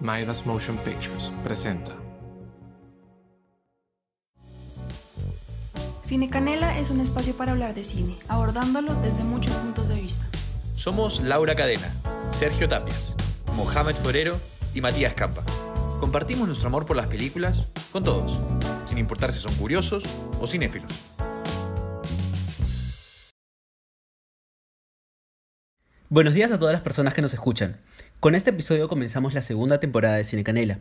Midas Motion Pictures presenta. Cine Canela es un espacio para hablar de cine, abordándolo desde muchos puntos de vista. Somos Laura Cadena, Sergio Tapias, Mohamed Forero y Matías Campa. Compartimos nuestro amor por las películas con todos, sin importar si son curiosos o cinéfilos. Buenos días a todas las personas que nos escuchan. Con este episodio comenzamos la segunda temporada de Cine Canela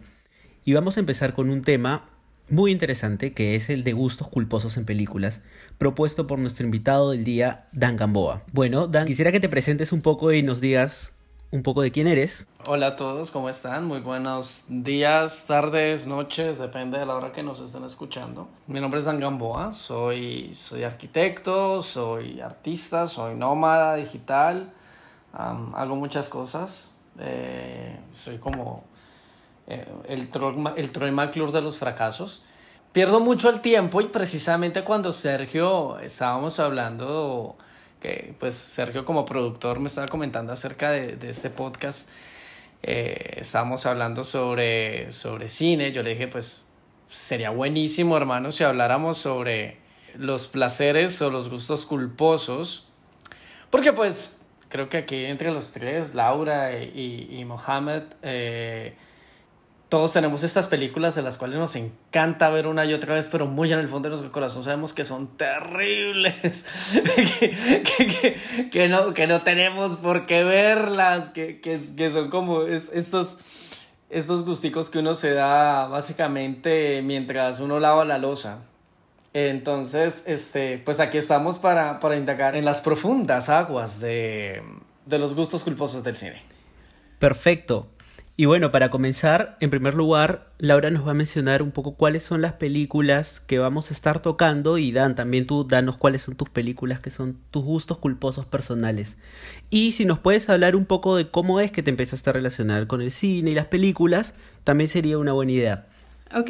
y vamos a empezar con un tema muy interesante que es el de gustos culposos en películas, propuesto por nuestro invitado del día, Dan Gamboa. Bueno, Dan, quisiera que te presentes un poco y nos digas un poco de quién eres. Hola a todos, ¿cómo están? Muy buenos días, tardes, noches, depende de la hora que nos estén escuchando. Mi nombre es Dan Gamboa, soy, soy arquitecto, soy artista, soy nómada digital hago muchas cosas. Eh, soy como eh, el, Troy, el Troy McClure de los fracasos. Pierdo mucho el tiempo y precisamente cuando Sergio estábamos hablando, que pues Sergio como productor me estaba comentando acerca de, de este podcast, eh, estábamos hablando sobre, sobre cine, yo le dije pues sería buenísimo hermano si habláramos sobre los placeres o los gustos culposos, porque pues creo que aquí entre los tres, Laura y, y Mohamed, eh, todos tenemos estas películas de las cuales nos encanta ver una y otra vez, pero muy en el fondo de nuestro corazón sabemos que son terribles, que, que, no, que no tenemos por qué verlas, que, que, que son como estos, estos gusticos que uno se da básicamente mientras uno lava la losa. Entonces, este, pues aquí estamos para, para indagar en las profundas aguas de, de los gustos culposos del cine. Perfecto. Y bueno, para comenzar, en primer lugar, Laura nos va a mencionar un poco cuáles son las películas que vamos a estar tocando y Dan, también tú danos cuáles son tus películas que son tus gustos culposos personales. Y si nos puedes hablar un poco de cómo es que te empezaste a relacionar con el cine y las películas, también sería una buena idea. Ok,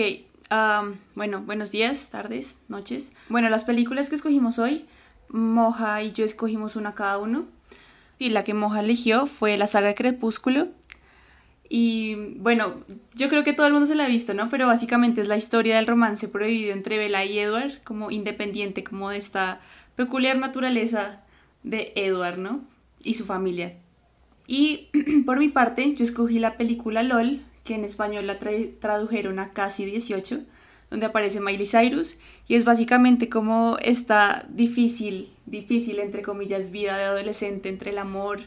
bueno, buenos días, tardes, noches. Bueno, las películas que escogimos hoy, Moja y yo escogimos una cada uno. Y la que Moja eligió fue la saga Crepúsculo. Y bueno, yo creo que todo el mundo se la ha visto, ¿no? Pero básicamente es la historia del romance prohibido entre Bella y Edward, como independiente, como de esta peculiar naturaleza de Edward, ¿no? Y su familia. Y por mi parte, yo escogí la película LOL, que en español la tradujeron a casi 18, donde aparece Miley Cyrus, y es básicamente como esta difícil, difícil, entre comillas, vida de adolescente entre el amor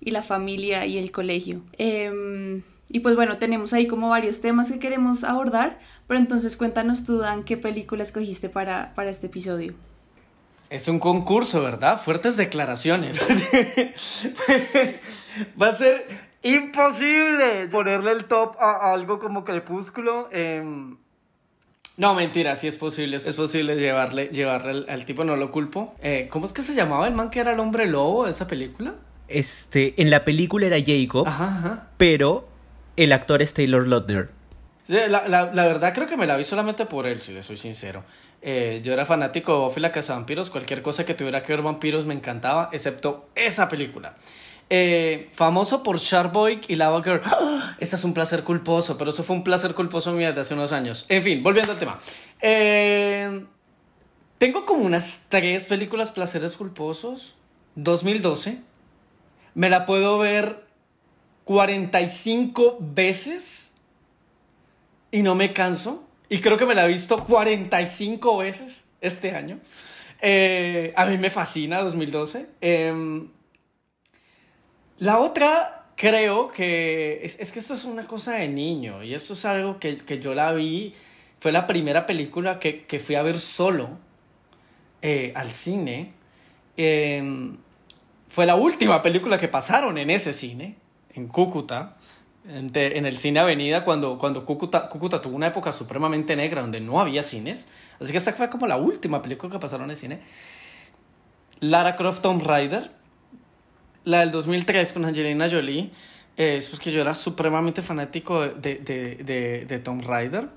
y la familia y el colegio. Em, y pues bueno, tenemos ahí como varios temas que queremos abordar, pero entonces cuéntanos tú, Dan, qué película escogiste para, para este episodio. Es un concurso, ¿verdad? Fuertes declaraciones. Va a ser imposible ponerle el top a algo como Crepúsculo. Em, no, mentira, sí es posible. Es posible llevarle, llevarle al, tipo, no lo culpo. Eh, ¿Cómo es que se llamaba el man que era el hombre lobo de esa película? Este, en la película era Jacob, pero el actor es Taylor Lautner. la, la, la, verdad creo que me la vi solamente por él, si le soy sincero. Eh, yo era fanático de Buffy la Casa de Vampiros, cualquier cosa que tuviera que ver vampiros me encantaba, excepto esa película. Eh, famoso por Sharkboy y Lava Girl. ¡Ah! Este es un placer culposo, pero eso fue un placer culposo mío de hace unos años. En fin, volviendo al tema. Eh, tengo como unas tres películas placeres culposos. 2012. Me la puedo ver 45 veces y no me canso. Y creo que me la he visto 45 veces este año. Eh, a mí me fascina 2012. La otra, creo que es, es, que esto es una cosa de niño y esto es algo que, que yo la vi, fue la primera película que, que fui a ver solo eh, al cine. Eh, fue la última película que pasaron en ese cine, en Cúcuta, en, en el cine Avenida, cuando, cuando Cúcuta, Cúcuta tuvo una época supremamente negra donde no había cines. Así que esa fue como la última película que pasaron en el cine. Lara Croft Tomb Raider la del 2003 con Angelina Jolie, es porque yo era supremamente fanático de, de, de, de Tomb Raider.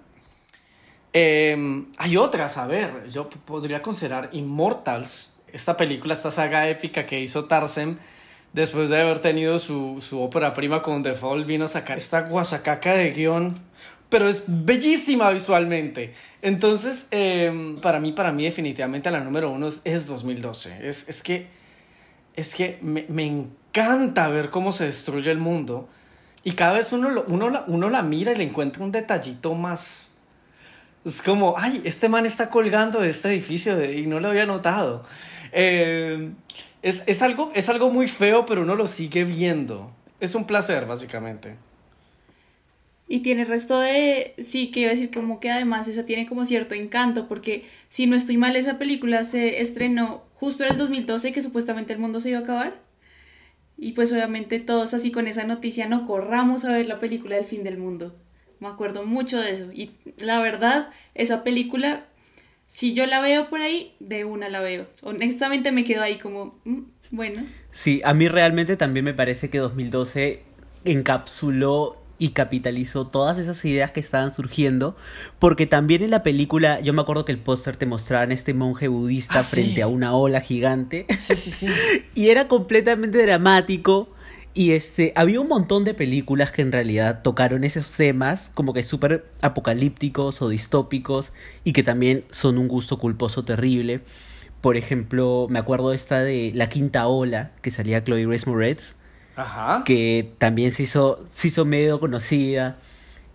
Em, hay otras, a ver, yo podría considerar Immortals, esta película, esta saga épica que hizo Tarsem después de haber tenido su, su ópera prima con The Fall, vino a sacar esta guasacaca de guion, pero es bellísima visualmente. Entonces, eh, para mí, para mí definitivamente la número uno es, es 2012. Es, es que, es que me, me, encanta ver cómo se destruye el mundo y cada vez uno, lo, uno, la, uno la mira y le encuentra un detallito más. Es como, ay, este man está colgando de este edificio y no lo había notado. Eh, es, es, algo, es algo muy feo, pero uno lo sigue viendo. Es un placer, básicamente. Y tiene resto de, sí, que iba a decir como que además esa tiene como cierto encanto, porque si no estoy mal, esa película se estrenó justo en el 2012, que supuestamente el mundo se iba a acabar. Y pues obviamente todos así con esa noticia no corramos a ver la película del fin del mundo. Me acuerdo mucho de eso. Y la verdad, esa película, si yo la veo por ahí, de una la veo. Honestamente me quedo ahí como, mm, bueno. Sí, a mí realmente también me parece que 2012 encapsuló y capitalizó todas esas ideas que estaban surgiendo, porque también en la película, yo me acuerdo que el póster te mostraban este monje budista ah, frente sí. a una ola gigante. Sí, sí, sí. y era completamente dramático. Y este, había un montón de películas que en realidad tocaron esos temas, como que súper apocalípticos o distópicos, y que también son un gusto culposo terrible. Por ejemplo, me acuerdo esta de La Quinta Ola, que salía Chloe Grace Moretz, Ajá. que también se hizo, se hizo medio conocida.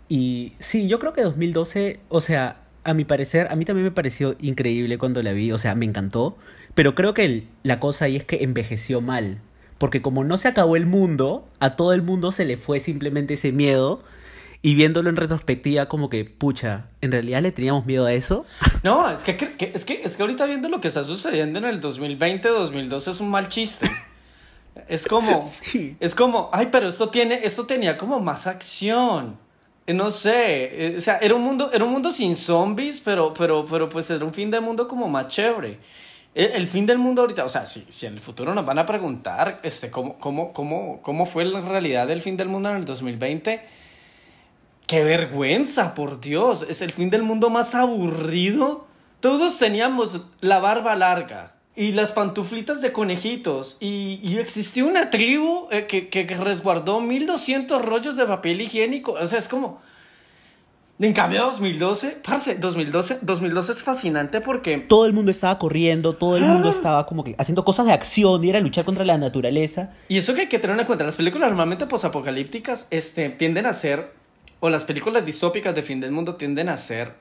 Y sí, yo creo que 2012, o sea, a mi parecer, a mí también me pareció increíble cuando la vi, o sea, me encantó, pero creo que el, la cosa ahí es que envejeció mal, porque como no se acabó el mundo, a todo el mundo se le fue simplemente ese miedo. Y viéndolo en retrospectiva, como que, pucha, ¿en realidad le teníamos miedo a eso? No, es que, que, es que, es que ahorita viendo lo que está sucediendo en el 2020-2012 es un mal chiste. Es como, sí. es como, ay, pero esto tiene, esto tenía como más acción. No sé, o sea, era un mundo, era un mundo sin zombies, pero, pero, pero pues era un fin del mundo como más chévere. El, el fin del mundo ahorita, o sea, si, si en el futuro nos van a preguntar, este, cómo, cómo, cómo, cómo fue la realidad del fin del mundo en el 2020, qué vergüenza, por Dios, es el fin del mundo más aburrido. Todos teníamos la barba larga, y las pantuflitas de conejitos. Y, y existió una tribu eh, que, que, resguardó 1200 rollos de papel higiénico. O sea, es como. En cambio, 2012, parce, 2012, 2012 es fascinante porque. Todo el mundo estaba corriendo, todo el mundo estaba como que haciendo cosas de acción y era luchar contra la naturaleza. Y eso que hay que tener en cuenta, las películas normalmente posapocalípticas este, tienden a ser. O las películas distópicas de fin del mundo tienden a ser.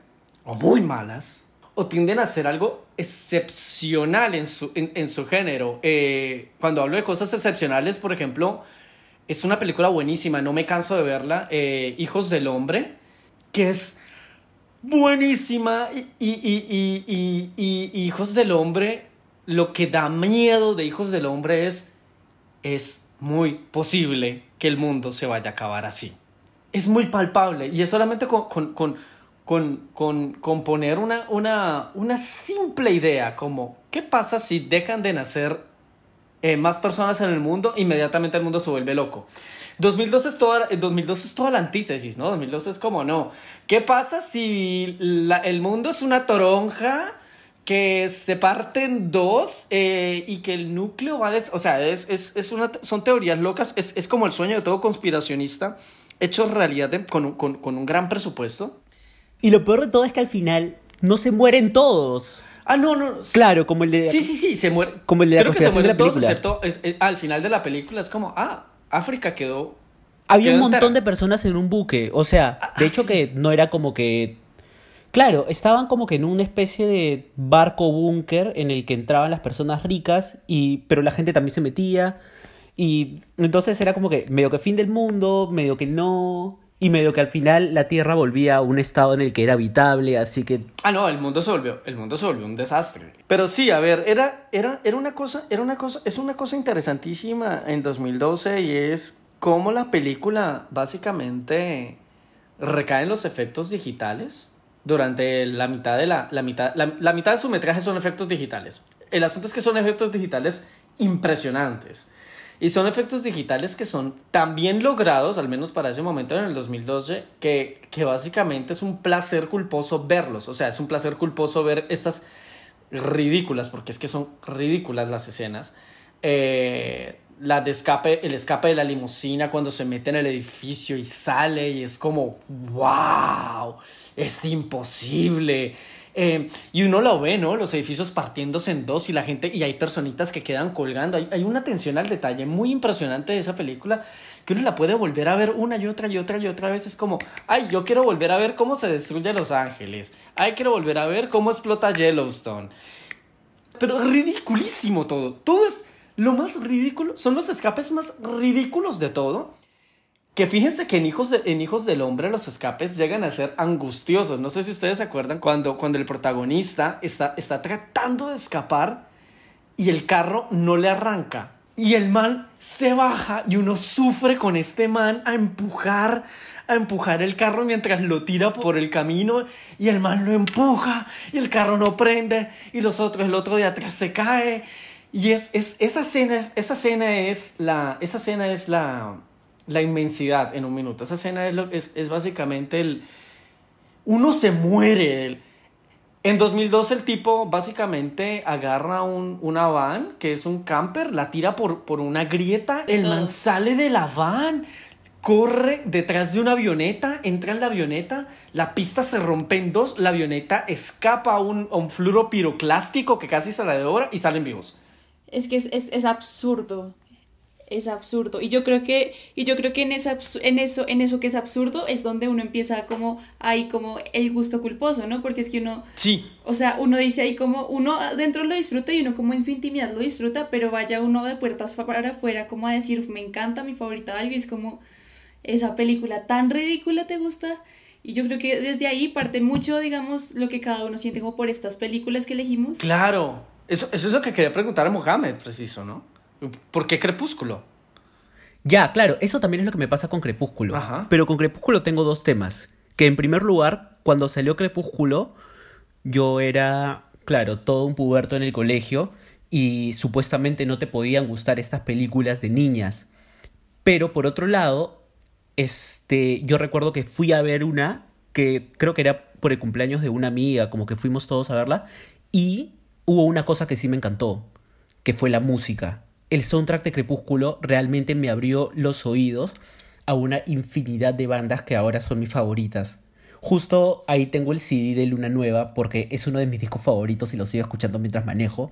O muy malas o tienden a ser algo excepcional en su, en, en su género. Eh, cuando hablo de cosas excepcionales, por ejemplo, es una película buenísima, no me canso de verla, eh, Hijos del Hombre, que es buenísima y, y, y, y, Hijos del Hombre, lo que da miedo de Hijos del Hombre es, es muy posible que el mundo se vaya a acabar así. Es muy palpable y es solamente con, con con, con, poner una, una, una, simple idea como, ¿qué pasa si dejan de nacer eh, más personas en el mundo? Inmediatamente el mundo se vuelve loco. 2012 es toda, 2012 es toda la antítesis, ¿no? 2012 es como, no. ¿Qué pasa si la, el mundo es una toronja? que se parte en dos eh, y que el núcleo va a... Des o sea, es, es, es una, son teorías locas, es, es, como el sueño de todo conspiracionista hecho realidad con, con un gran presupuesto. Y lo peor de todo es que al final no se mueren todos. Ah, no, no. Claro, como el de. Sí, sí, sí, se muere. Como el de la Creo que se mueren todos, excepto. Es, es, al final de la película es como, ah, África quedó. Había quedó un montón entera. de personas en un buque. O sea, Ah, de hecho sí. que no era como que. Claro, estaban como que en una especie de barco búnker en el que entraban las personas ricas, y, pero la gente también se metía. Y entonces era como que medio que fin del mundo, medio que no. Y medio que al final la Tierra volvía a un estado en el que era habitable, así que Ah, no, el mundo se volvió, el mundo se volvió un desastre. Pero sí, a ver, era, era, era una cosa, era una cosa, es una cosa interesantísima en 2012 y es cómo la película básicamente recae en los efectos digitales durante la mitad de la, la mitad, la, la mitad de su metraje son efectos digitales. El asunto es que son efectos digitales impresionantes. Y son efectos digitales que son tan bien logrados, al menos para ese momento en el 2012, que, que básicamente es un placer culposo verlos. O sea, es un placer culposo ver estas ridículas, porque es que son ridículas las escenas, eh, la de escape, el escape de la limusina cuando se mete en el edificio y sale y es como, wow, es imposible. Eh, y uno lo ve, ¿no? Los edificios partiéndose en dos y la gente, y hay personitas que quedan colgando. Hay, hay una atención al detalle muy impresionante de esa película que uno la puede volver a ver una y otra y otra y otra vez. Es como, ay, yo quiero volver a ver cómo se destruye Los Ángeles. Ay, quiero volver a ver cómo explota Yellowstone. Pero es ridiculísimo todo. Todo es lo más ridículo. Son los escapes más ridículos de todo. Que fíjense que en Hijos, en Hijos del Hombre los escapes llegan a ser angustiosos. No sé si ustedes se acuerdan cuando, cuando el protagonista está, está tratando de escapar y el carro no le arranca. Y el man se baja y uno sufre con este man a empujar, a empujar el carro mientras lo tira por el camino y el man lo empuja y el carro no prende y los otros, el otro de atrás se cae. Y es, es esa escena, esa escena es la, esa escena es la, la inmensidad en un minuto. Esa escena es, lo, es, es básicamente el, uno se muere. En 2002 el tipo básicamente agarra un, una van, que es un camper, la tira por, por una grieta, el man sale de la van, corre detrás de una avioneta, entra en la avioneta, la pista se rompe en dos, la avioneta escapa a un, a un fluro piroclástico que casi se la devora y salen vivos. Es que es, es, es absurdo es absurdo. Y yo creo que y yo creo que en esa en eso en eso que es absurdo es donde uno empieza como ahí como el gusto culposo no porque es que uno sí. o sea uno dice ahí como uno adentro lo disfruta y uno como en su intimidad lo disfruta pero vaya uno de puertas para afuera como a decir me encanta mi favorita algo y es como esa película tan ridícula te gusta y yo creo que desde ahí parte mucho digamos lo que cada uno siente como por estas películas que elegimos. Claro. Eso, eso es lo que quería preguntar a Mohamed preciso no ¿Por qué Crepúsculo? Ya, claro, eso también es lo que me pasa con Crepúsculo. Pero con Crepúsculo tengo dos temas. Que en primer lugar, cuando salió Crepúsculo, yo era, claro, todo un puberto en el colegio y supuestamente no te podían gustar estas películas de niñas. Pero por otro lado, este, yo recuerdo que fui a ver una que creo que era por el cumpleaños de una amiga, como que fuimos todos a verla, y hubo una cosa que sí me encantó, que fue la música el soundtrack de Crepúsculo realmente me abrió los oídos a una infinidad de bandas que ahora son mis favoritas. Justo ahí tengo el CD de Luna Nueva porque es uno de mis discos favoritos y lo sigo escuchando mientras manejo.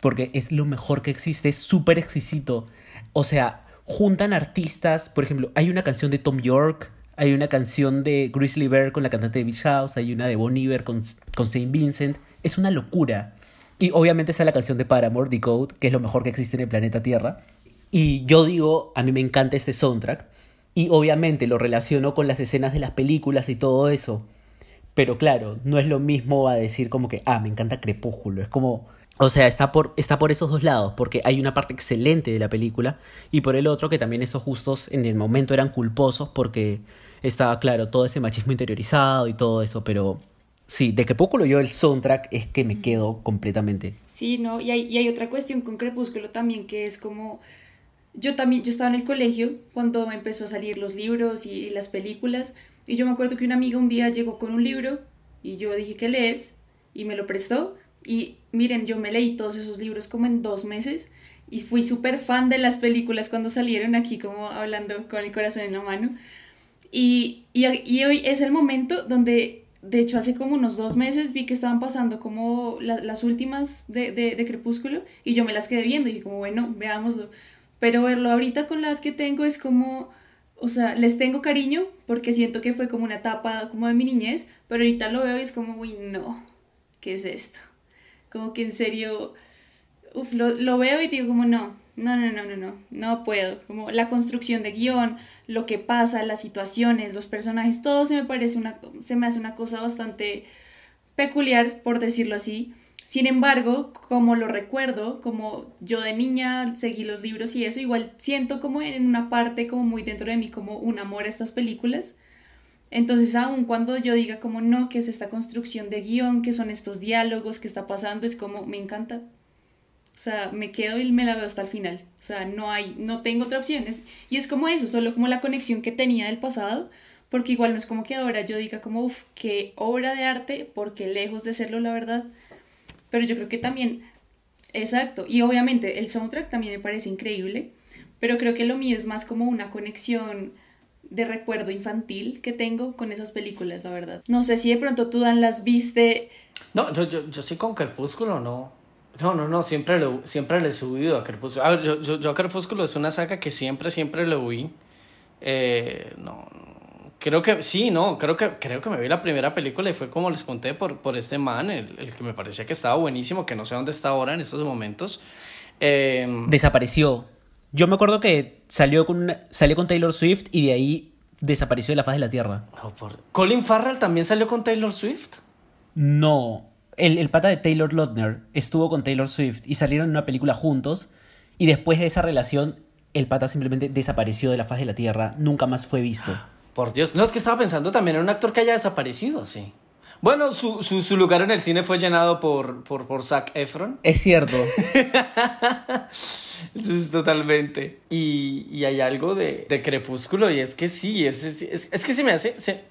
Porque es lo mejor que existe, es súper exquisito. O sea, juntan artistas, por ejemplo, hay una canción de Tom York, hay una canción de Grizzly Bear con la cantante de Beach House, hay una de Bon Iver con, con Saint Vincent. Es una locura. Y obviamente está la canción de Paramore, Decode, que es lo mejor que existe en el planeta Tierra. Y yo digo, a mí me encanta este soundtrack. Y obviamente lo relaciono con las escenas de las películas y todo eso. Pero claro, no es lo mismo a decir como que, ah, me encanta Crepúsculo. Es como, o sea, está por, está por esos dos lados, porque hay una parte excelente de la película y por el otro que también esos justos en el momento eran culposos porque estaba, claro, todo ese machismo interiorizado y todo eso, pero Sí, de Crepúsculo yo el soundtrack es que me quedo completamente. Sí, no, y hay, y hay otra cuestión con Crepúsculo también que es como yo también, yo estaba en el colegio cuando empezó a salir los libros y, las películas, y yo me acuerdo que una amiga un día llegó con un libro y yo dije, ¿qué lees? Y me lo prestó, y miren, yo me leí todos esos libros como en dos meses, y fui súper fan de las películas cuando salieron aquí como hablando con el corazón en la mano, y, y, y hoy es el momento donde de hecho, hace como unos dos meses vi que estaban pasando como las últimas de, de, Crepúsculo y yo me las quedé viendo y dije como, bueno, veámoslo. Pero verlo ahorita con la edad que tengo es como, o sea, les tengo cariño porque siento que fue como una etapa como de mi niñez, pero ahorita lo veo y es como, uy, no, ¿qué es esto? Como que en serio, uf, lo, lo veo y digo como, no, no, no, no, no, no, no puedo. Como la construcción de guion, lo que pasa, las situaciones, los personajes, todo se me parece una, se me hace una cosa bastante peculiar, por decirlo así. Sin embargo, como lo recuerdo, como yo de niña seguí los libros y eso, igual siento como en una parte, como muy dentro de mí, como un amor a estas películas. Entonces, aun cuando yo diga como no, que es esta construcción de guion, que son estos diálogos que está pasando, es como me encanta, o sea, me quedo y me la veo hasta el final. O sea, no hay, no tengo otra opción. y es como eso, solo como la conexión que tenía del pasado, porque igual no es como que ahora yo diga como, uff, qué obra de arte, porque lejos de serlo, la verdad. Pero yo creo que también, exacto, y obviamente el soundtrack también me parece increíble. pero creo que lo mío es más como una conexión de recuerdo infantil que tengo con esas películas, la verdad. No sé si de pronto tú, Dan, las viste. No, yo, yo, yo sí con Crepúsculo, no. No, no, no, siempre, lo, siempre le he subido a Crepúsculo. A ver, yo, yo, yo a Crepúsculo es una saga que siempre, siempre le huí. Eh, no, creo que sí, no, creo que, creo que me vi la primera película y fue como les conté por, por este man, el, el que me parecía que estaba buenísimo, que no sé dónde está ahora en estos momentos. Eh, Desapareció. Yo me acuerdo que salió con, salió con Taylor Swift y de ahí desapareció de la faz de la Tierra. no, por- Colin Farrell también salió con Taylor Swift. No. El, el pata de Taylor Lautner estuvo con Taylor Swift y salieron en una película juntos. Y después de esa relación, el pata simplemente desapareció de la faz de la Tierra. Nunca más fue visto. Por Dios, no es que estaba pensando también en un actor que haya desaparecido, sí. Bueno, su, su, su lugar en el cine fue llenado por, por, por Zac Efron. Es cierto. Eso es totalmente. Y, y hay algo de, de Crepúsculo, y es que sí, es, es, es- es que se me hace. se-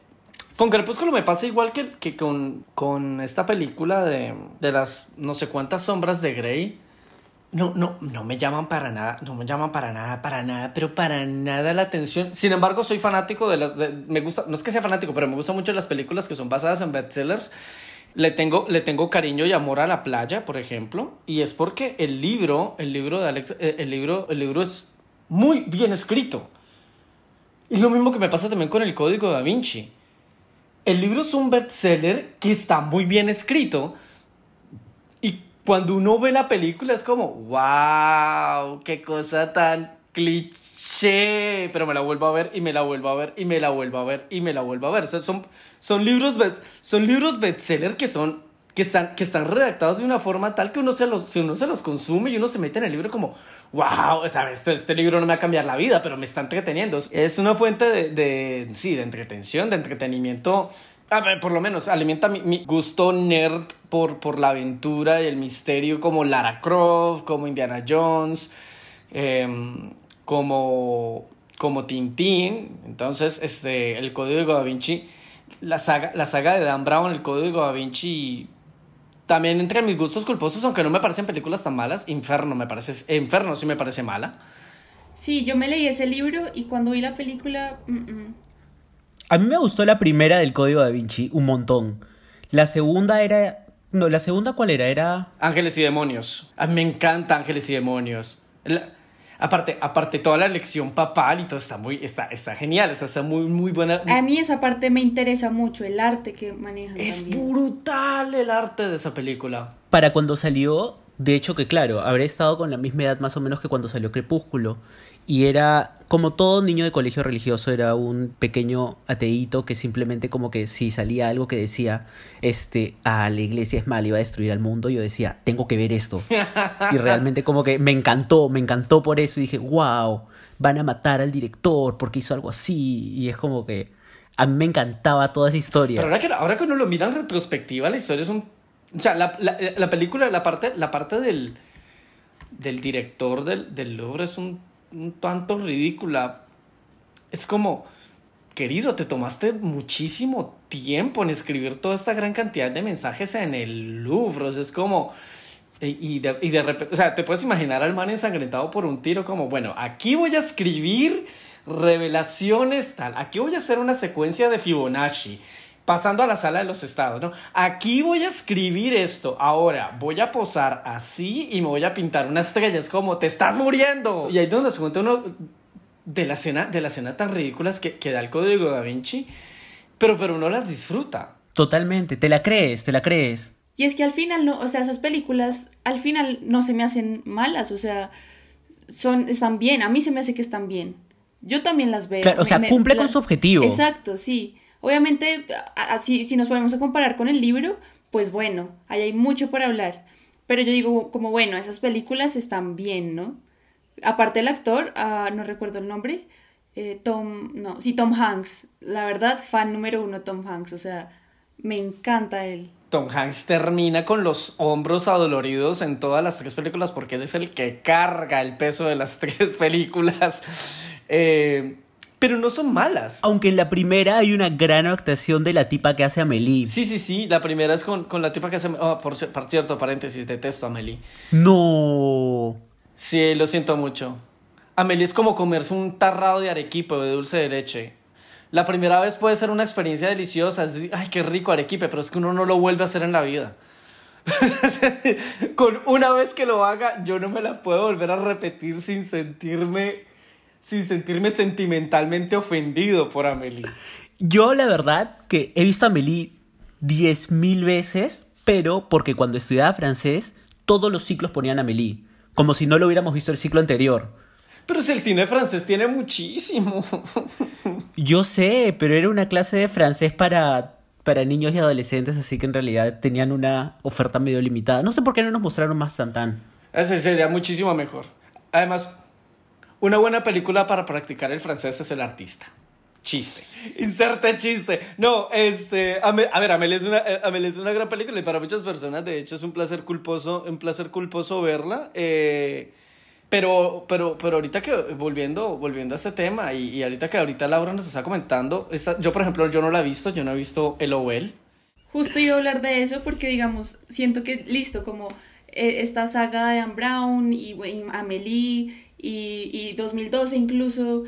con Crepúsculo me pasa igual que, que con, con esta película de, de las no sé cuántas sombras de Grey. No, no, no me llaman para nada, no me llaman para nada, para nada, pero para nada la atención. Sin embargo, soy fanático de las, me gusta, no es que sea fanático, pero me gustan mucho las películas que son basadas en bestsellers. Le tengo, le tengo cariño y amor a la playa, por ejemplo, y es porque el libro, el libro de Alex, eh, el libro, el libro es muy bien escrito. Y lo mismo que me pasa también con el Código da Vinci. El libro es un bestseller que está muy bien escrito, y cuando uno ve la película es como, wow, qué cosa tan cliché. Pero me la vuelvo a ver y me la vuelvo a ver y me la vuelvo a ver y me la vuelvo a ver. O sea, son, son libros son libros bestseller que son que están, que están redactados de una forma tal que uno se los, uno se los consume y uno se mete en el libro como, wow, sea, este, este libro no me va a cambiar la vida, pero me está entreteniendo. Es una fuente de, de sí, de entretención, de entretenimiento. A ver, por lo menos alimenta mi, mi gusto nerd por, por la aventura y el misterio como Lara Croft, como Indiana Jones, em, como, como Tintín. Entonces, este, el Código da Vinci, la saga, la saga de Dan Brown, el Código da Vinci, también entre mis gustos culposos, aunque no me parecen películas tan malas, Inferno me parece, Inferno sí me parece mala. Sí, yo me leí ese libro y cuando vi la película. mm, mm. A mí me gustó la primera del Código da Vinci un montón. La segunda era... No, la segunda cuál era? Era... Ángeles y demonios. A mí me encanta Ángeles y demonios. La- aparte, aparte, toda la elección papal y todo está muy, está, está genial, está, está muy, muy buena. A mí esa parte me interesa mucho, el arte que manejan. Es también. brutal el arte de esa película. Para cuando salió, de hecho que claro, habré estado con la misma edad más o menos que cuando salió Crepúsculo. Y era, como todo niño de colegio religioso, era un pequeño ateíto que simplemente como que si salía algo que decía, este, a la iglesia es mal, iba a destruir al mundo, yo decía, tengo que ver esto. Y realmente como que me encantó, me encantó por eso y dije, wow, van a matar al director porque hizo algo así. Y es como que a mí me encantaba toda esa historia. Pero ahora que, ahora que uno lo mira en retrospectiva, la historia es un... O sea, la, la, la película, la parte, la parte del, del director del, del Louvre es un, un tanto ridícula. Es como, querido, te tomaste muchísimo tiempo en escribir toda esta gran cantidad de mensajes en el Louvre. Es como... Y y de, y de repente, o sea, te puedes imaginar al man ensangrentado por un tiro como, bueno, aquí voy a escribir revelaciones tal, aquí voy a hacer una secuencia de Fibonacci, pasando a la sala de los estados, ¿no? Aquí voy a escribir esto, ahora voy a posar así y me voy a pintar una estrella, es como, te estás muriendo. Y ahí es donde se cuenta uno de la escena, de las escenas tan ridículas que, que da el código da Vinci, pero, pero uno las disfruta. Totalmente, te la crees, te la crees. Y es que al final, no, o sea, esas películas al final no se me hacen malas, o sea, son, están bien, a mí se me hace que están bien. Yo también las veo. Claro, o me- sea, me- cumple la- con su objetivo. Exacto, sí. Obviamente, así, si nos ponemos a comparar con el libro, pues bueno, ahí hay mucho por hablar. Pero yo digo, como bueno, esas películas están bien, ¿no? Aparte el actor, ah, no recuerdo el nombre, eh, Tom, no, sí, Tom Hanks. La verdad, fan número uno Tom Hanks, o sea, me encanta él. Tom Hanks termina con los hombros adoloridos en todas las tres películas porque él es el que carga el peso de las tres películas. Eh, pero no son malas. Aunque en la primera hay una gran actuación de la tipa que hace Amelie. Sí, sí, sí. La primera es con, con la tipa que hace. oh, por, ci- por cierto, paréntesis, detesto a Amelie. No. Sí, lo siento mucho. Amelie es como comerse un tarrado de arequipe o de dulce de leche. La primera vez puede ser una experiencia deliciosa, es de, ay, qué rico arequipe, pero es que uno no lo vuelve a hacer en la vida. Con una vez que lo haga, yo no me la puedo volver a repetir sin sentirme, sin sentirme sentimentalmente ofendido por Amelie. Yo la verdad que he visto a Amelie diez mil veces, pero porque cuando estudiaba francés, todos los ciclos ponían a Amelie, como si no lo hubiéramos visto el ciclo anterior. Pero si el cine francés tiene muchísimo. Yo sé, pero era una clase de francés para para niños y adolescentes, así que en realidad tenían una oferta medio limitada. No sé por qué no nos mostraron más Santán. Ese sería muchísimo mejor. Además, una buena película para practicar el francés es El Artista. Chiste. Inserte chiste. No, este. A, ver, Amelie es, una, eh, Amelie es una gran película y para muchas personas, de hecho, es un placer culposo, un placer culposo verla. Eh, pero, pero, pero ahorita que, volviendo, volviendo a este tema, y, y ahorita que ahorita Laura nos está comentando, yo por ejemplo, yo no la he visto, yo no he visto el OL. Justo iba a hablar de eso porque, digamos, siento que, listo, como eh, esta saga de Anne Brown y, Amelie y, y 2012 incluso,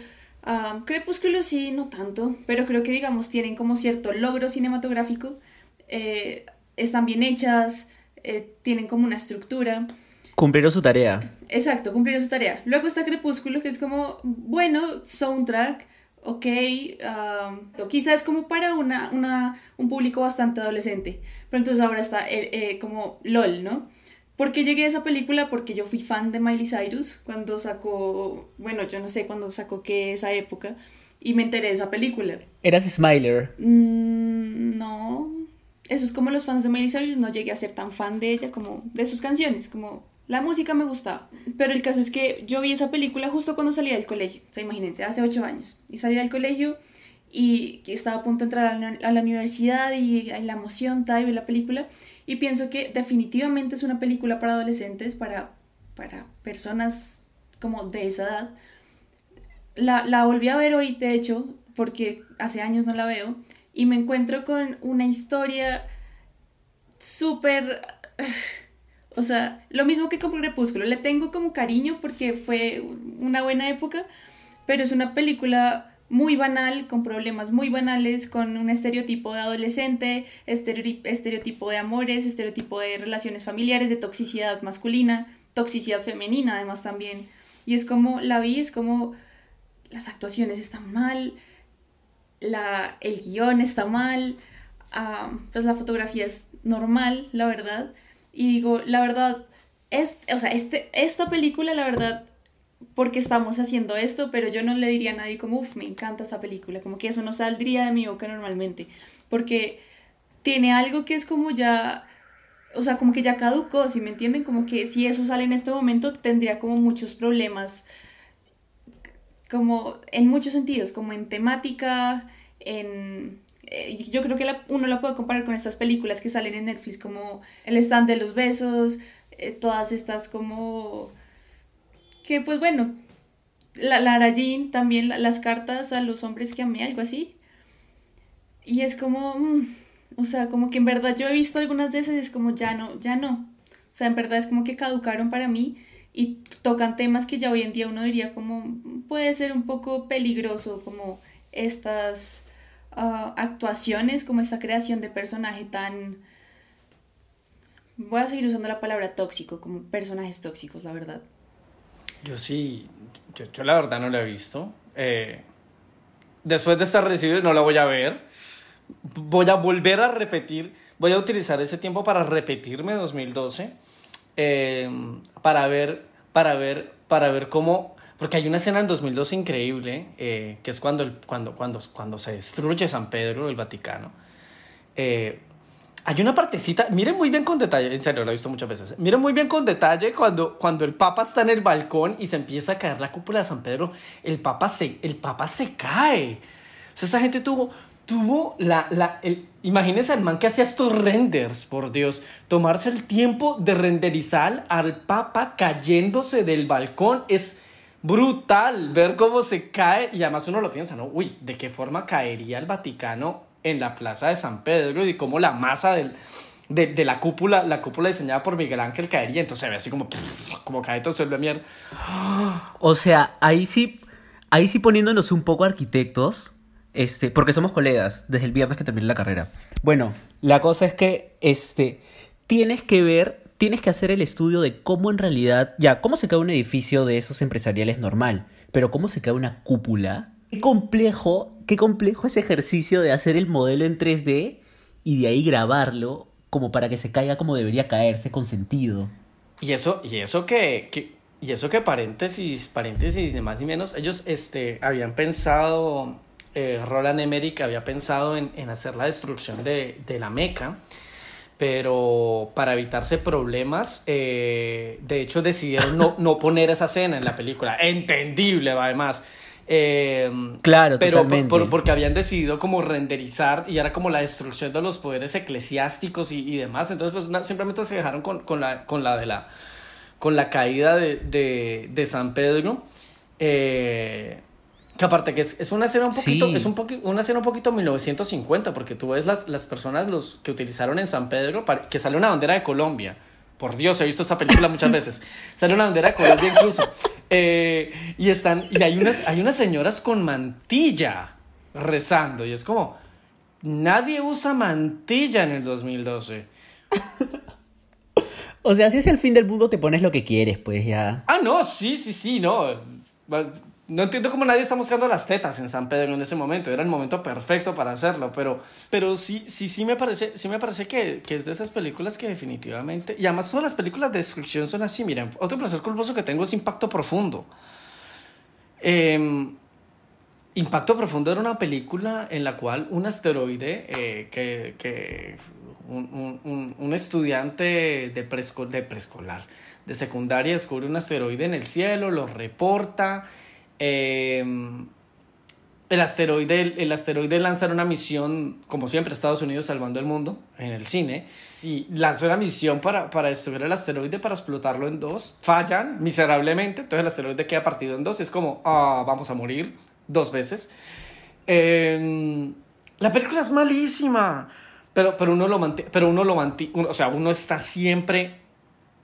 uh, Crepúsculo sí, no tanto, pero creo que, digamos, tienen como cierto logro cinematográfico, eh, están bien hechas, eh, tienen como una estructura. Cumplieron su tarea. Exacto, cumplieron su tarea. Luego está Crepúsculo, que es como, bueno, soundtrack, ok, um, quizás como para una, una, un público bastante adolescente. Pero entonces ahora está eh, eh, como LOL, ¿no? ¿Por qué llegué a esa película? Porque yo fui fan de Miley Cyrus cuando sacó, bueno, yo no sé cuándo sacó qué esa época, y me enteré de esa película. ¿Eras Smiler? Mm, no. Eso es como los fans de Miley Cyrus, no llegué a ser tan fan de ella como de sus canciones, como la música me gustaba, pero el caso es que yo vi esa película justo cuando salía del colegio, o sea, imagínense, hace ocho años, y salí del colegio y estaba a punto de entrar a la, universidad y la emoción, tal, y vi la película, y pienso que definitivamente es una película para adolescentes, para, para personas como de esa edad. La, la volví a ver hoy, de hecho, porque hace años no la veo, y me encuentro con una historia súper o sea, lo mismo que con Crepúsculo, le tengo como cariño porque fue una buena época, pero es una película muy banal, con problemas muy banales, con un estereotipo de adolescente, estereotipo de amores, estereotipo de relaciones familiares, de toxicidad masculina, toxicidad femenina además también. Y es como, la vi, es como, las actuaciones están mal, la, el guion está mal, ah, pues la fotografía es normal, la verdad. Y digo, la verdad, es, o sea, este, esta película, la verdad, porque estamos haciendo esto, pero yo no le diría a nadie como, uff, me encanta esta película, como que eso no saldría de mi boca normalmente, porque tiene algo que es como ya, o sea, como que ya caducó, si me entienden, como que si eso sale en este momento tendría como muchos problemas, como en muchos sentidos, como en temática, en, eh, yo creo que uno la puede comparar con estas películas que salen en Netflix como El stand de los besos, eh, todas estas como que pues bueno, la Lara Jean también las cartas a los hombres que amé, algo así. Y es como, mm, o sea, como que en verdad yo he visto algunas de esas y es como ya no, ya no. O sea, en verdad es como que caducaron para mí y tocan temas que ya hoy en día uno diría como puede ser un poco peligroso, como estas Ah, actuaciones, como esta creación de personaje tan... Voy a seguir usando la palabra tóxico, como personajes tóxicos, la verdad. Yo sí, yo, la verdad no la he visto. Eh, después de estar recibido no la voy a ver. Voy a volver a repetir, voy a utilizar ese tiempo para repetirme 2012, eh, para ver, para ver, para ver cómo porque hay una escena en 2012 increíble, eh, que es cuando, cuando, cuando, cuando se destruye San Pedro, el Vaticano. Eh, hay una partecita, miren muy bien con detalle, en serio, lo he visto muchas veces. Miren muy bien con detalle cuando, cuando el Papa está en el balcón y se empieza a caer la cúpula de San Pedro, el Papa se, el Papa se cae. O sea, esta gente tuvo, tuvo la, la el, imagínense al man que hacía estos renders, por Dios, tomarse el tiempo de renderizar al Papa cayéndose del balcón es brutal ver cómo se cae y además uno lo piensa, ¿no? Uy, ¿de qué forma caería el Vaticano en la plaza de San Pedro y cómo la masa del de, de la cúpula, la cúpula diseñada por Miguel Ángel caería, entonces se ve así como, como cae todo, se vuelve mierda. O sea, ahí sí, ahí sí poniéndonos un poco arquitectos, este, porque somos colegas desde el viernes que terminé la carrera. Bueno, la cosa es que, este, tienes que ver, tienes que hacer el estudio de cómo en realidad, ya, cómo se cae un edificio de esos empresariales normal, pero cómo se cae una cúpula. Qué complejo, qué complejo ese ejercicio de hacer el modelo en 3D y de ahí grabarlo como para que se caiga como debería caerse con sentido. Y eso, y eso que, que y eso que paréntesis, paréntesis, de más ni menos, ellos este, habían pensado, eh, Roland Emmerich había pensado en, en hacer la destrucción de, de, la Meca, pero para evitarse problemas, eh, de hecho decidieron no, no poner esa escena en la película, entendible además. Eh, claro, pero. Por, porque habían decidido como renderizar y era como la destrucción de los poderes eclesiásticos y, y demás. Entonces, pues na, simplemente se dejaron con, con, la, con la de la con la caída de, de, de San Pedro. Eh, que aparte que es, es una escena un poquito, Sí. es un poqui- una escena un poquito 1950, porque tú ves las, las personas los que utilizaron en San Pedro, para- que sale una bandera de Colombia. Por Dios, he visto esta película muchas veces. Sale una bandera de Colombia incluso. Eh, y están, y hay unas, hay unas señoras con mantilla rezando. Y es como, nadie usa mantilla en el 2012. O sea, si es el fin del mundo, te pones lo que quieres, pues ya. Ah, no, sí, sí, sí, no. No entiendo cómo nadie está buscando las tetas en San Pedro en ese momento. Era el momento perfecto para hacerlo. Pero, pero sí, sí, sí me parece, sí me parece que, que es de esas películas que definitivamente. Y además todas las películas de destrucción son así. Miren, otro placer culposo que tengo es Impacto Profundo. Eh, Impacto Profundo era una película en la cual un asteroide eh, que, que un, un- un- estudiante de, preesco- de preescolar, de secundaria, descubre un asteroide en el cielo, lo reporta. Eh, el asteroide, el asteroide lanza una misión, como siempre, Estados Unidos salvando el mundo en el cine, y lanzó una misión para, para destruir el asteroide, para explotarlo en dos. Fallan miserablemente, entonces el asteroide queda partido en dos. y Es como, ah, vamos a morir dos veces. Eh, la película es malísima, pero, pero uno lo mantiene, pero uno lo mantiene, o sea, uno está siempre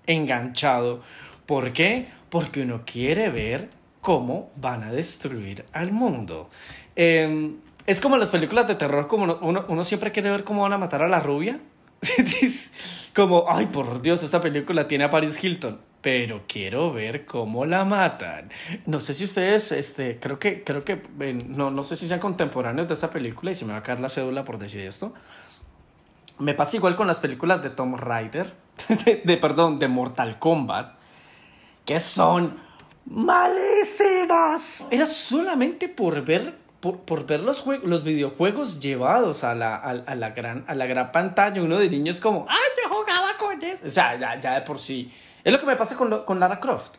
enganchado. ¿Por qué? Porque uno quiere ver cómo van a destruir al mundo. Eh, es como las películas de terror, como uno, siempre quiere ver cómo van a matar a la rubia. como, ay, por Dios, esta película tiene a Paris Hilton, pero quiero ver cómo la matan. No sé si ustedes, este, creo que, creo que, no, no sé si sean contemporáneos de esta película y se me va a caer la cédula por decir esto. Me pasa igual con las películas de Tom Raider, de, de, perdón, de Mortal Kombat, que son malísimas. Era solamente por ver, por, por ver los, jue- los videojuegos llevados a la, a, a la gran, a la gran pantalla. Uno de niños como, ¡ay, yo jugaba con eso! O sea, ya, ya de por sí. Es lo que me pasa con, lo- con Lara Croft.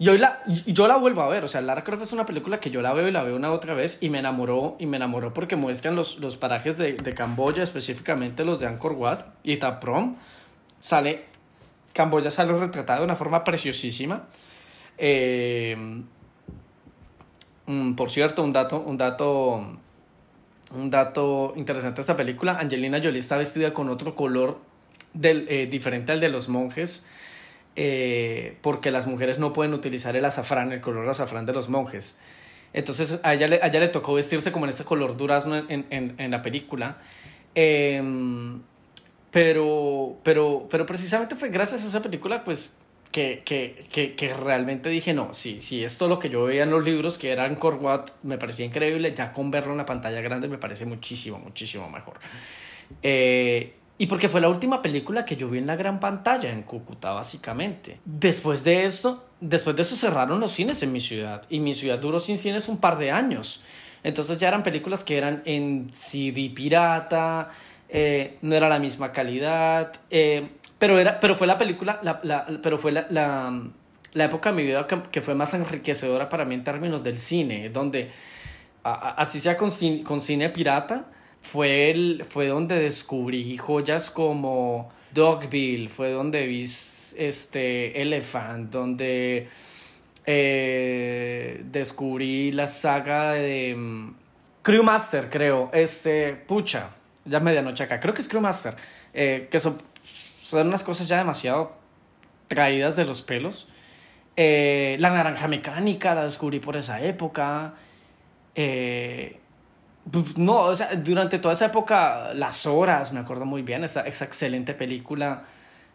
Y hoy la, yo la vuelvo a ver, o sea, Lara Croft es una película que yo la veo y la veo una otra vez y me enamoró, y me enamoró porque muestran los, los parajes de, de Camboya, específicamente los de Angkor Wat y Taprom. Sale, Camboya sale retratada de una forma preciosísima. Eh, mm, por cierto, un dato, un dato, un dato interesante de esta película, Angelina Jolie está vestida con otro color del, eh, diferente al de los monjes eh, porque las mujeres no pueden utilizar el azafrán, el color azafrán de los monjes. Entonces a ella le, a ella le tocó vestirse como en ese color durazno en, en, en la película. Eh, pero, pero, pero precisamente fue gracias a esa película, pues, que, que, que, que realmente dije, no, sí, sí, esto lo que yo veía en los libros, que eran Corwat, me parecía increíble, ya con verlo en la pantalla grande me parece muchísimo, muchísimo mejor. Eh, y porque fue la última película que yo vi en la gran pantalla, en Cúcuta, básicamente. Después de esto, después de eso cerraron los cines en mi ciudad. Y mi ciudad duró sin cines un par de años. Entonces ya eran películas que eran en CD pirata, eh, no era la misma calidad. eh, pero, era, pero fue la película, la, la- pero fue la, la, la época de mi vida que, que fue más enriquecedora para mí en términos del cine, donde así sea con con cine pirata, fue, el, fue donde descubrí joyas como Dogville, fue donde vi este Elephant, donde eh, descubrí la saga de mm, Crewmaster, creo. Este, pucha, ya medianoche acá, creo que es Crewmaster, eh, que son, son unas cosas ya demasiado traídas de los pelos. Eh, la naranja mecánica la descubrí por esa época. Eh, no, o sea, durante toda esa época, Las Horas, me acuerdo muy bien, esa, esa excelente película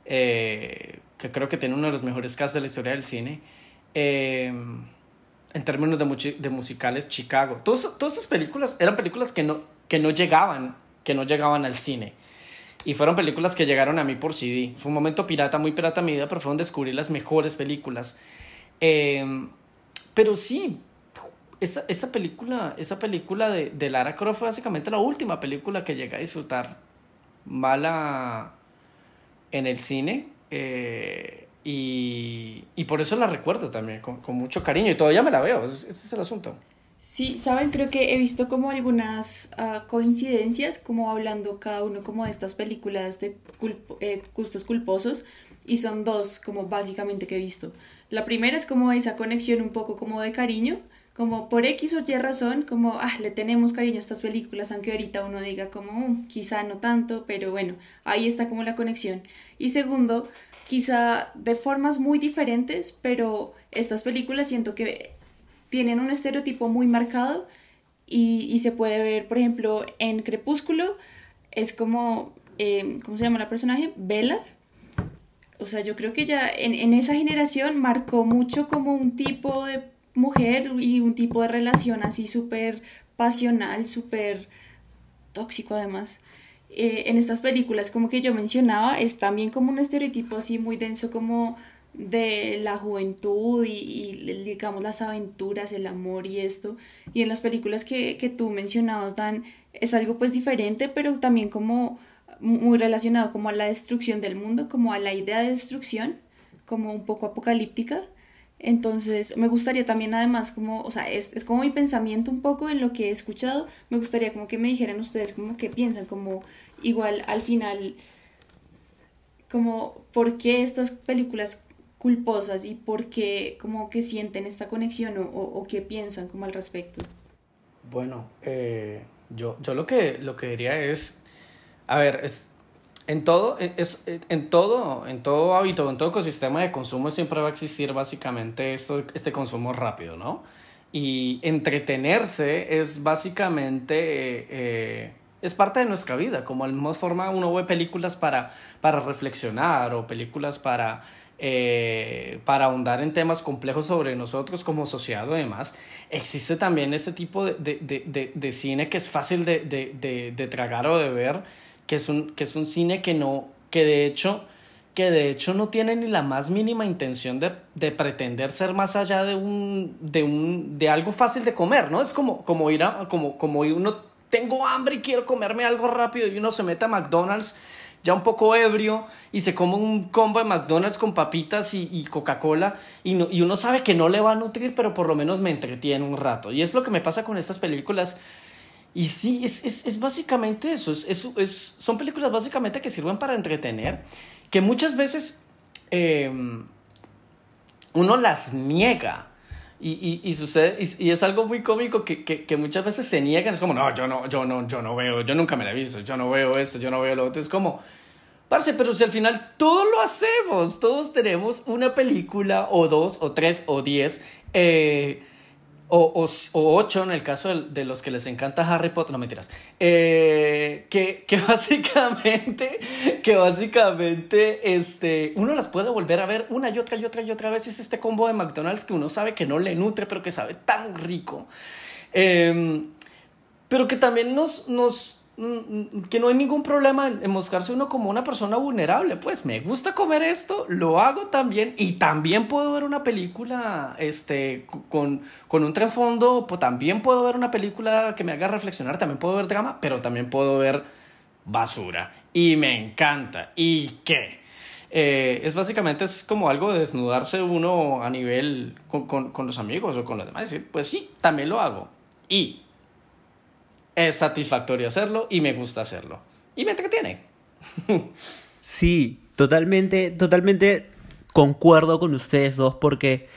eh, que creo que tiene uno de los mejores casts de la historia del cine. Eh, en términos de, de musicales, Chicago. Todas, todas esas películas eran películas que no, que no llegaban, que no llegaban al cine. Y fueron películas que llegaron a mí por CD. Fue un momento pirata, muy pirata mi vida, pero fueron descubrir las mejores películas. Eh, pero sí, esta, esta película, esta película de, de, Lara Croft fue básicamente la última película que llegué a disfrutar mala en el cine. Eh, y, y, por eso la recuerdo también, con, con, mucho cariño. Y todavía me la veo, ese es el asunto. Sí, saben, creo que he visto como algunas uh, coincidencias, como hablando cada uno como de estas películas de culp eh, gustos culposos, y son dos como básicamente que he visto. La primera es como esa conexión un poco como de cariño, como por X o Y razón, como, ah, le tenemos cariño a estas películas, aunque ahorita uno diga como, uh, quizá no tanto, pero bueno, ahí está como la conexión. Y segundo, quizá de formas muy diferentes, pero estas películas siento que tienen un estereotipo muy marcado y, y se puede ver, por ejemplo, en Crepúsculo, es como, eh, ¿cómo se llama la personaje? Bella. O sea, yo creo que ya en, en esa generación marcó mucho como un tipo de mujer y un tipo de relación así súper pasional, súper tóxico además. Eh, en estas películas como que yo mencionaba es también como un estereotipo así muy denso como de la juventud y, y, digamos las aventuras, el amor y esto. Y en las películas que, que tú mencionabas, Dan, es algo pues diferente, pero también como muy relacionado como a la destrucción del mundo, como a la idea de destrucción, como un poco apocalíptica. Entonces, me gustaría también además como, o sea, es, es, como mi pensamiento un poco en lo que he escuchado, me gustaría como que me dijeran ustedes como que piensan, como igual al final, como por qué estas películas culposas y por qué como que sienten esta conexión o, o, qué piensan como al respecto. Bueno, eh, yo, yo lo, que, lo que diría es, a ver, es, en todo, es, en todo, en todo hábito, en todo ecosistema de consumo siempre va a existir básicamente esto, este consumo rápido, ¿no? Y entretenerse es básicamente, eh, es parte de nuestra vida, como de forma uno ve películas para, para reflexionar o películas para, eh, para ahondar en temas complejos sobre nosotros como sociedad o demás, existe también este tipo de, de, de, de cine que es fácil de, tragar o de ver que es un, que es un cine que no, que de hecho, que de hecho no tiene ni la más mínima intención de, de pretender ser más allá de un, de un, de algo fácil de comer, ¿no? Es como, como ir a, como, como uno, tengo hambre y quiero comerme algo rápido y uno se mete a McDonald's ya un poco ebrio y se come un combo de McDonald's con papitas y, y Coca-Cola y, no, y uno sabe que no le va a nutrir, pero por lo menos me entretiene un rato. Y es lo que me pasa con estas películas y sí, es, es, es básicamente eso. Es, es, son películas básicamente que sirven para entretener, que muchas veces eh, uno las niega. Y, y, sucede, y, es algo muy cómico que, que, que, muchas veces se niegan. Es como, no, yo no, yo no, yo no veo, yo nunca me la he visto, yo no veo esto, yo no veo lo otro. Es como, parce, pero si al final todos lo hacemos, todos tenemos una película o dos o tres o diez. Eh, o, o, o, ocho en el caso de, los que les encanta Harry Potter, no mentiras, eh, que, que básicamente, que básicamente, este, uno las puede volver a ver una y otra y otra y otra vez, es este combo de McDonald's que uno sabe que no le nutre, pero que sabe tan rico, eh, pero que también nos, nos, que no hay ningún problema en, en, mostrarse uno como una persona vulnerable. Pues me gusta comer esto, lo hago también y también puedo ver una película este, con, con un trasfondo, pues, también puedo ver una película que me haga reflexionar, también puedo ver drama, pero también puedo ver basura. Y me encanta. ¿Y qué? Eh, es básicamente es como algo de desnudarse uno a nivel con, con, con los amigos o con los demás. Decir, pues sí, también lo hago. Y es satisfactorio hacerlo y me gusta hacerlo. Y me entretiene. sí, totalmente, totalmente concuerdo con ustedes dos porque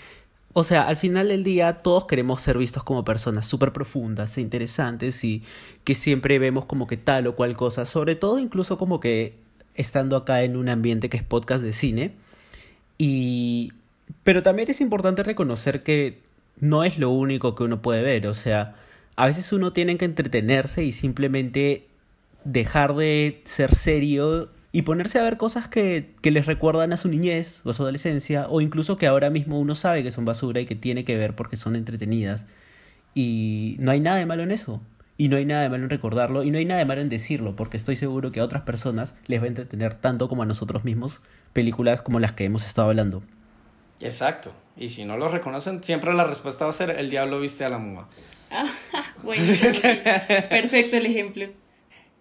O sea, al final del día todos queremos ser vistos como personas súper profundas e interesantes y que siempre vemos como que tal o cual cosa, sobre todo incluso como que estando acá en un ambiente que es podcast de cine. Y... Pero también es importante reconocer que no es lo único que uno puede ver, o sea, a veces uno tiene que entretenerse y simplemente dejar de ser serio y ponerse a ver cosas que, que, les recuerdan a su niñez o a su adolescencia, o incluso que ahora mismo uno sabe que son basura y que tiene que ver porque son entretenidas. Y no hay nada de malo en eso. Y no hay nada de malo en recordarlo, y no hay nada de malo en decirlo, porque estoy seguro que a otras personas les va a entretener tanto como a nosotros mismos películas como las que hemos estado hablando. Exacto. Y si no lo reconocen, siempre la respuesta va a ser el diablo viste a la muma. bueno, Perfecto el ejemplo.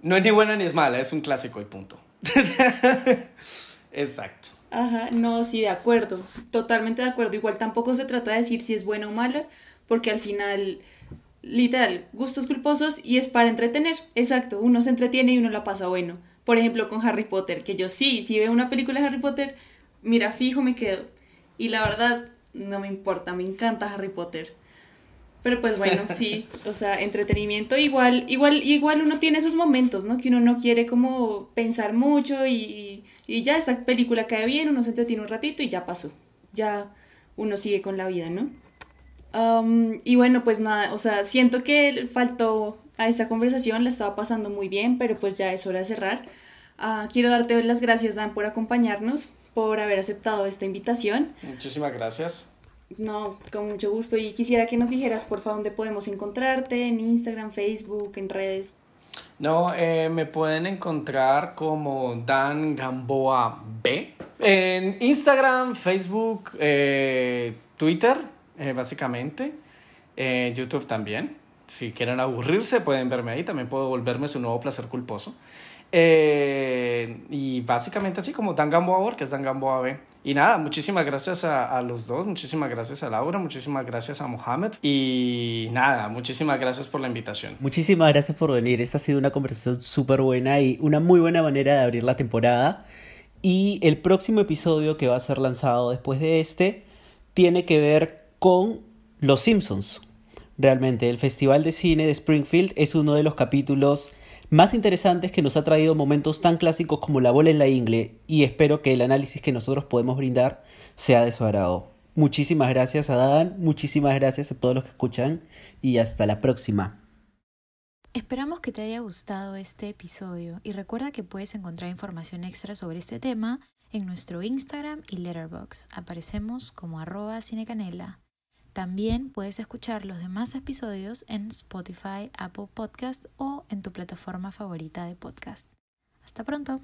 No es ni buena ni es mala, es un clásico y punto. Exacto. Ajá, no, sí, de acuerdo, totalmente de acuerdo. Igual tampoco se trata de decir si es buena o mala, porque al final, literal, gustos culposos y es para entretener. Exacto, uno se entretiene y uno la pasa bueno. Por ejemplo, con Harry Potter, que yo sí, si veo una película de Harry Potter, mira, fijo me quedo. Y la verdad, no me importa, me encanta Harry Potter. Pero pues bueno, sí, o sea, entretenimiento igual, igual, igual uno tiene esos momentos, ¿no? Que uno no quiere como pensar mucho y, y ya esta película cae bien, uno se entretiene un ratito y ya pasó. Ya uno sigue con la vida, ¿no? Um, y bueno, pues nada, o sea, siento que faltó a esta conversación, la estaba pasando muy bien, pero pues ya es hora de cerrar. Uh, quiero darte las gracias, Dan, por acompañarnos, por haber aceptado esta invitación. Muchísimas gracias. No, con mucho gusto. Y quisiera que nos dijeras, por favor, dónde podemos encontrarte, en Instagram, Facebook, en redes. No, eh, me pueden encontrar como Dan Gamboa B. En Instagram, Facebook, eh, Twitter, eh, básicamente. YouTube también. Si quieren aburrirse, pueden verme ahí. También puedo volverme su nuevo placer culposo. Eh, y básicamente así como Dan Gamboa que es Dan Gamboa B. Y nada, muchísimas gracias a, a, los dos, muchísimas gracias a Laura, muchísimas gracias a Mohamed. Y nada, muchísimas gracias por la invitación. Muchísimas gracias por venir. Esta ha sido una conversación súper buena y una muy buena manera de abrir la temporada. Y el próximo episodio que va a ser lanzado después de este tiene que ver con Los Simpsons. Realmente, el Festival de Cine de Springfield es uno de los capítulos más interesantes que nos ha traído momentos tan clásicos como la bola en la ingle y espero que el análisis que nosotros podemos brindar sea de su agrado. Muchísimas gracias a Dan, muchísimas gracias a todos los que escuchan y hasta la próxima. Esperamos que te haya gustado este episodio y recuerda que puedes encontrar información extra sobre este tema en nuestro Instagram y Letterboxd. Aparecemos como arroba cinecanela. También puedes escuchar los demás episodios en Spotify, Apple Podcast o en tu plataforma favorita de podcast. Hasta pronto.